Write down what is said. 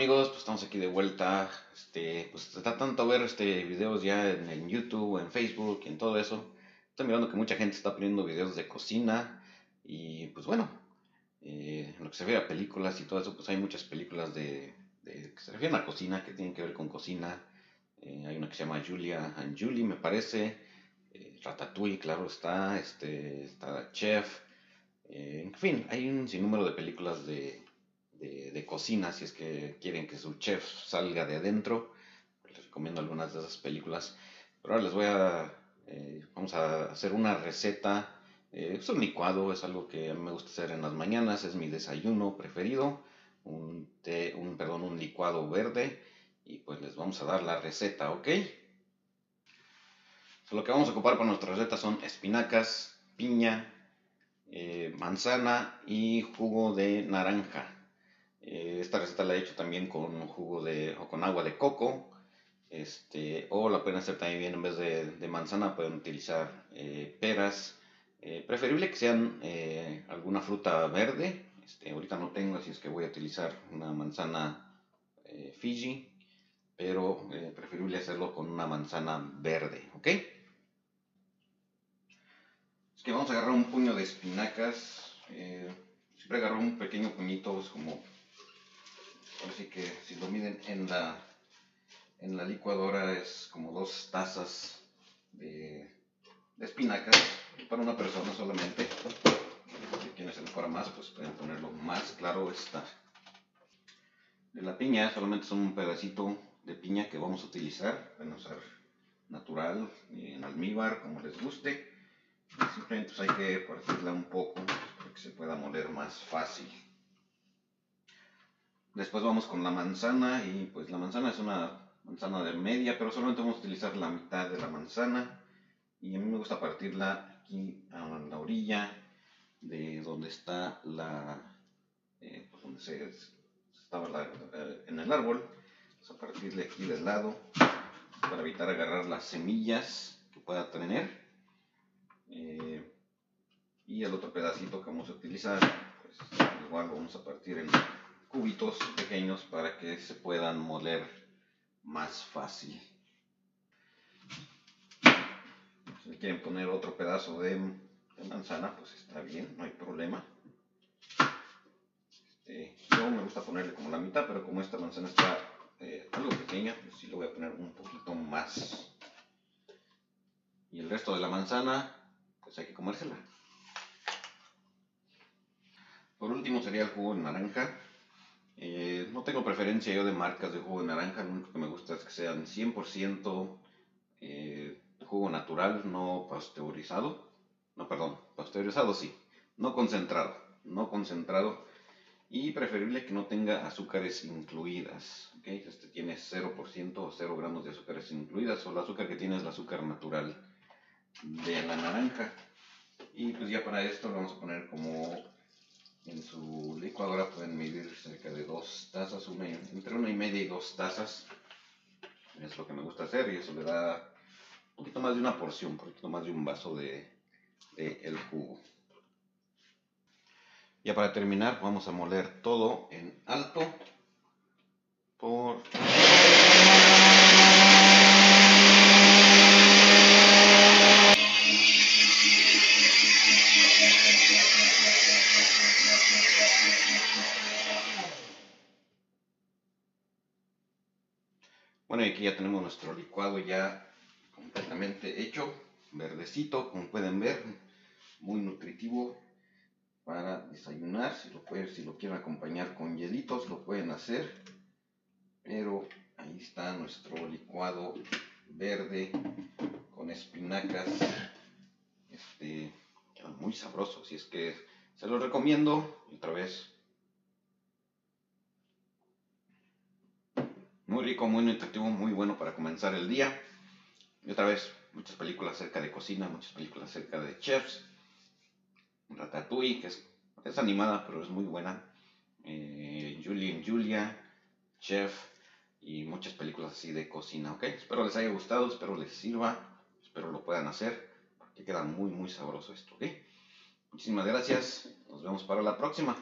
amigos, pues estamos aquí de vuelta, este, pues está tanto ver este videos ya en, YouTube, en Facebook, en todo eso. Estoy mirando que mucha gente está poniendo videos de cocina y pues bueno, eh, en lo que se refiere a películas y todo eso, pues hay muchas películas de, que se refieren a cocina, que tienen que ver con cocina. Eh, hay una que se llama Julia and Julie, me parece. Eh, Ratatouille, claro está, este, está Chef. en fin, hay un sinnúmero de películas de de, cocina, si es que quieren que su chef salga de adentro. Les recomiendo algunas de esas películas. Pero ahora les voy a, eh, vamos a hacer una receta. Eh, es un licuado, es algo que me gusta hacer en las mañanas, es mi desayuno preferido. Un, un, perdón, un licuado verde. Y pues les vamos a dar la receta, ¿ok? lo que vamos a ocupar para nuestra receta son espinacas, piña, eh, manzana y jugo de naranja. Eh, esta receta la he hecho también con jugo de, o con agua de coco. Este, o la pueden hacer también en vez de, manzana, pueden utilizar eh, peras. Eh, preferible que sean alguna fruta verde. Este, ahorita no tengo, así es que voy a utilizar una manzana Fiji. Pero preferible hacerlo con una manzana verde, ¿ok? Es que vamos a agarrar un puño de espinacas. siempre agarro un pequeño puñito, es como Así que si lo miden en la, en la licuadora es como dos tazas de, espinacas para una persona solamente. Si quienes se fuera más, pues pueden ponerlo más claro está. De la piña solamente son un pedacito de piña que vamos a utilizar. Pueden usar natural, en almíbar, como les guste. simplemente pues, hay que partirla un poco para que se pueda moler más fácil. Después vamos con la manzana y pues la manzana es una manzana de media, pero solamente vamos a utilizar la mitad de la manzana. Y a mí me gusta partirla aquí a la orilla de donde está la, eh, pues donde se, estaba eh, en el árbol. Vamos a partirle aquí del lado para evitar agarrar las semillas que pueda tener. Eh, y el otro pedacito que vamos a utilizar, pues igual lo vamos a partir en cubitos pequeños para que se puedan moler más fácil. Si quieren poner otro pedazo de, manzana, pues está bien, no hay problema. Este, yo me gusta ponerle como la mitad, pero como esta manzana está eh, algo pequeña, pues sí le voy a poner un poquito más. Y el resto de la manzana, pues hay que comérsela. Por último sería el jugo de naranja. Eh, no tengo preferencia yo de marcas de jugo de naranja, lo único que me gusta es que sean 100% eh, jugo natural, no pasteurizado. No, perdón, pasteurizado sí, no concentrado, no concentrado y preferible que no tenga azúcares incluidas. ¿okay? Este tiene 0% o 0 gramos de azúcares incluidas, o el azúcar que tiene es el azúcar natural de la naranja. Y pues ya para esto lo vamos a poner como en su licuadora pueden medir cerca de dos tazas, una, entre una y media y dos tazas. Es lo que me gusta hacer y eso le da un poquito más de una porción, un poquito más de un vaso de, el jugo. Ya para terminar vamos a moler todo en alto por Bueno, y aquí ya tenemos nuestro licuado ya completamente hecho, verdecito, como pueden ver, muy nutritivo para desayunar. Si lo, pueden, si lo quieren acompañar con hielitos, lo pueden hacer. Pero ahí está nuestro licuado verde con espinacas. Este, muy sabroso, así es que se lo recomiendo. Otra vez Muy rico, muy nutritivo, muy bueno para comenzar el día. Y otra vez, muchas películas acerca de cocina, muchas películas acerca de chefs. Ratatouille, que es, es animada, pero es muy buena. Eh, Julie Julia, Chef y muchas películas así de cocina, ¿ok? Espero les haya gustado, espero les sirva, espero lo puedan hacer, porque queda muy, muy sabroso esto, ¿ok? Muchísimas gracias, nos vemos para la próxima.